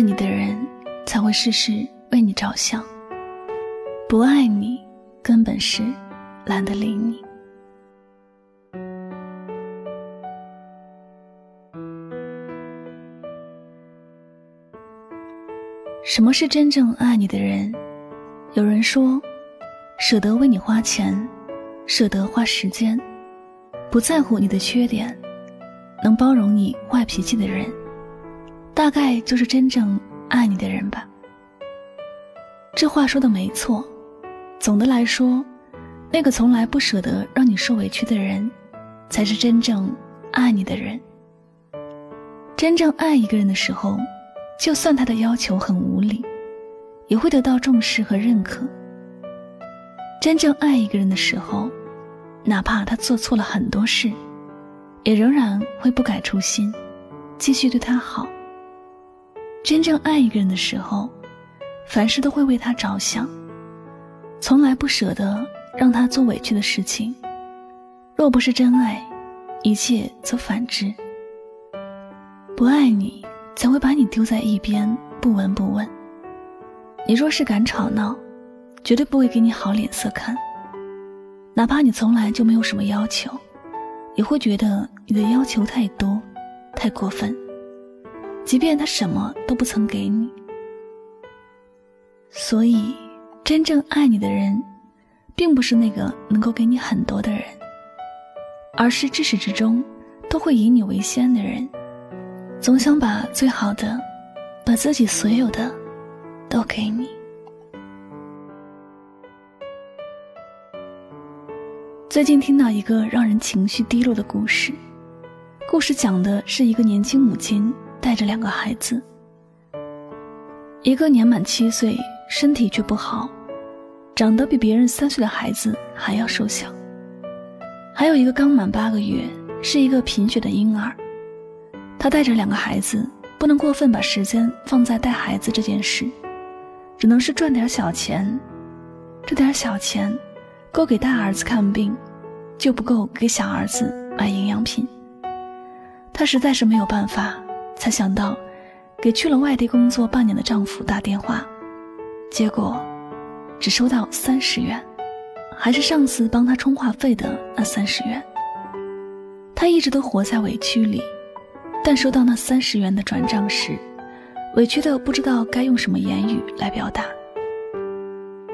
爱你的人才会事事为你着想，不爱你根本是懒得理你。什么是真正爱你的人？有人说，舍得为你花钱，舍得花时间，不在乎你的缺点，能包容你坏脾气的人，大概就是真正爱你的人吧。这话说的没错。总的来说，那个从来不舍得让你受委屈的人，才是真正爱你的人。真正爱一个人的时候。就算他的要求很无理，也会得到重视和认可。真正爱一个人的时候，哪怕他做错了很多事，也仍然会不改初心，继续对他好。真正爱一个人的时候，凡事都会为他着想，从来不舍得让他做委屈的事情。若不是真爱，一切则反之。不爱你。才会把你丢在一边不闻不问。你若是敢吵闹，绝对不会给你好脸色看。哪怕你从来就没有什么要求，也会觉得你的要求太多，太过分。即便他什么都不曾给你。所以，真正爱你的人，并不是那个能够给你很多的人，而是至始至终都会以你为先的人。总想把最好的，把自己所有的，都给你。最近听到一个让人情绪低落的故事，故事讲的是一个年轻母亲带着两个孩子，一个年满七岁，身体却不好，长得比别人三岁的孩子还要瘦小；还有一个刚满八个月，是一个贫血的婴儿。他带着两个孩子，不能过分把时间放在带孩子这件事，只能是赚点小钱。这点小钱，够给大儿子看病，就不够给小儿子买营养品。他实在是没有办法，才想到给去了外地工作半年的丈夫打电话，结果只收到三十元，还是上次帮他充话费的那三十元。她一直都活在委屈里。但收到那三十元的转账时，委屈的不知道该用什么言语来表达。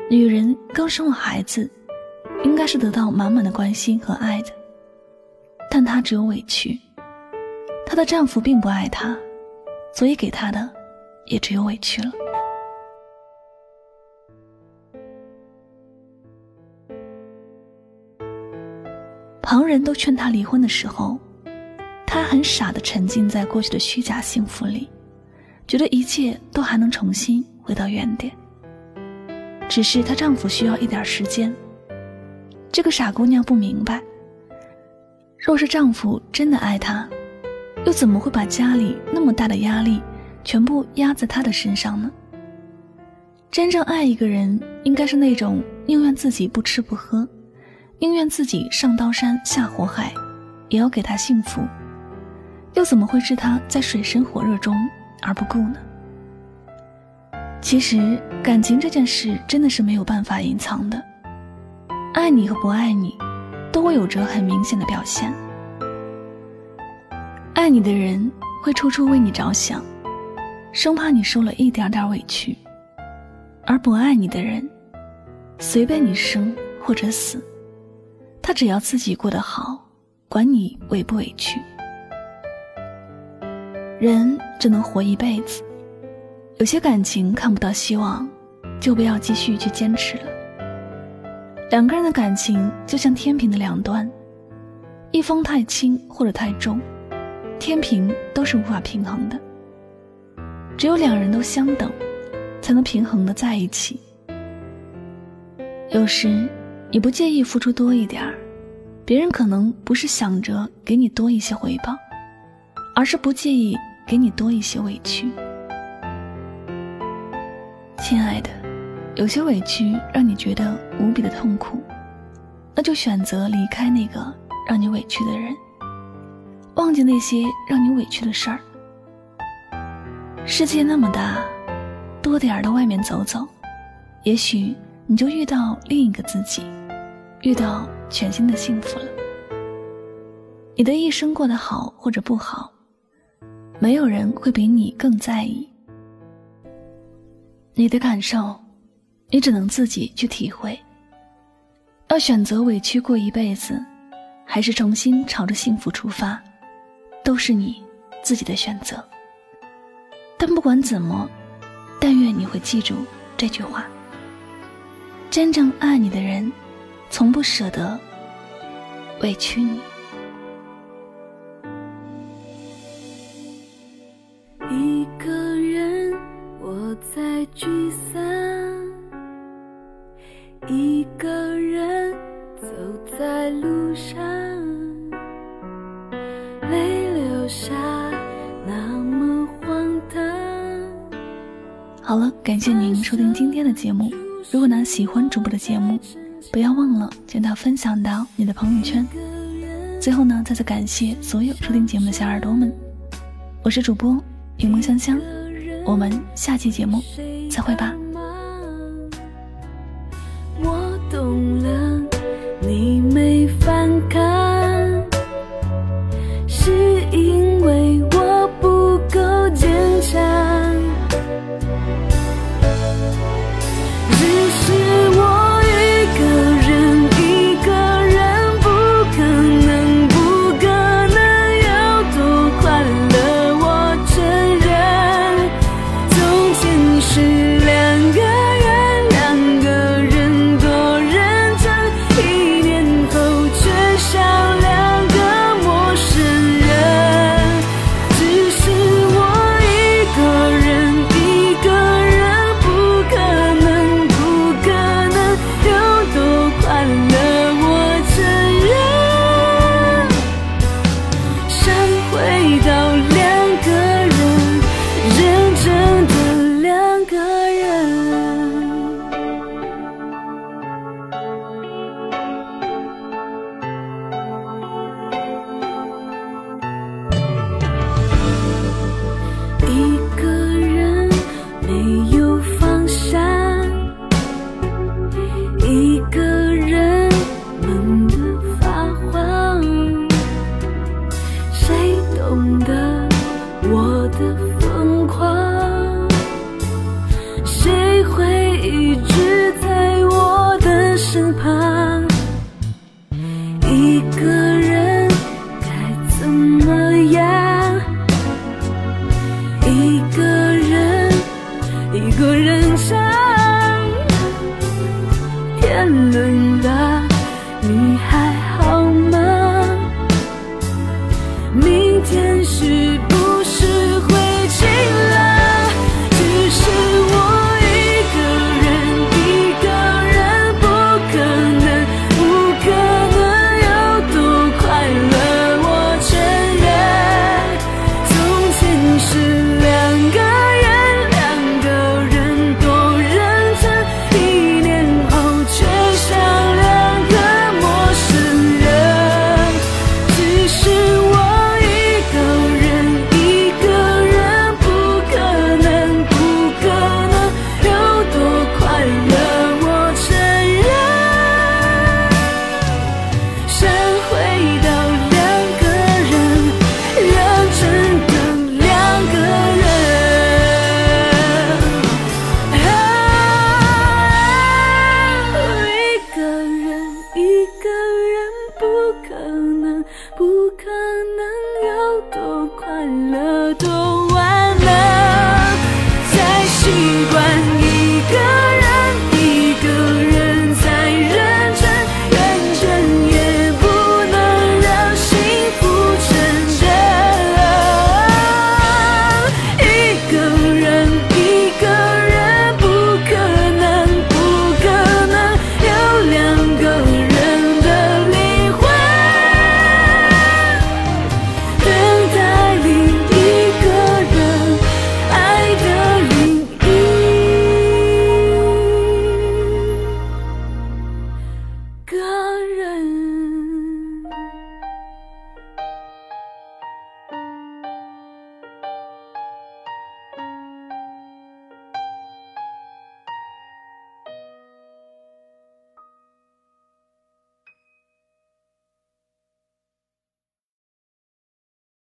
女人刚生了孩子，应该是得到满满的关心和爱的，但她只有委屈。她的丈夫并不爱她，所以给她的也只有委屈了。旁人都劝她离婚的时候。她很傻的沉浸在过去的虚假幸福里，觉得一切都还能重新回到原点。只是她丈夫需要一点时间。这个傻姑娘不明白，若是丈夫真的爱她，又怎么会把家里那么大的压力全部压在他的身上呢？真正爱一个人，应该是那种宁愿自己不吃不喝，宁愿自己上刀山下火海，也要给他幸福。又怎么会置他在水深火热中而不顾呢？其实感情这件事真的是没有办法隐藏的，爱你和不爱你，都会有着很明显的表现。爱你的人会处处为你着想，生怕你受了一点点委屈；而不爱你的人，随便你生或者死，他只要自己过得好，管你委不委屈。人只能活一辈子，有些感情看不到希望，就不要继续去坚持了。两个人的感情就像天平的两端，一方太轻或者太重，天平都是无法平衡的。只有两人都相等，才能平衡的在一起。有时你不介意付出多一点儿，别人可能不是想着给你多一些回报。而是不介意给你多一些委屈，亲爱的，有些委屈让你觉得无比的痛苦，那就选择离开那个让你委屈的人，忘记那些让你委屈的事儿。世界那么大，多点儿到外面走走，也许你就遇到另一个自己，遇到全新的幸福了。你的一生过得好或者不好，没有人会比你更在意。你的感受，你只能自己去体会。要选择委屈过一辈子，还是重新朝着幸福出发，都是你自己的选择。但不管怎么，但愿你会记住这句话：真正爱你的人，从不舍得委屈你。好了，感谢您收听今天的节目。如果呢喜欢主播的节目，不要忘了将它分享到你的朋友圈。最后呢，再次感谢所有收听节目的小耳朵们，我是主播柠檬香香，我们下期节目再会吧。我懂了，你没翻开。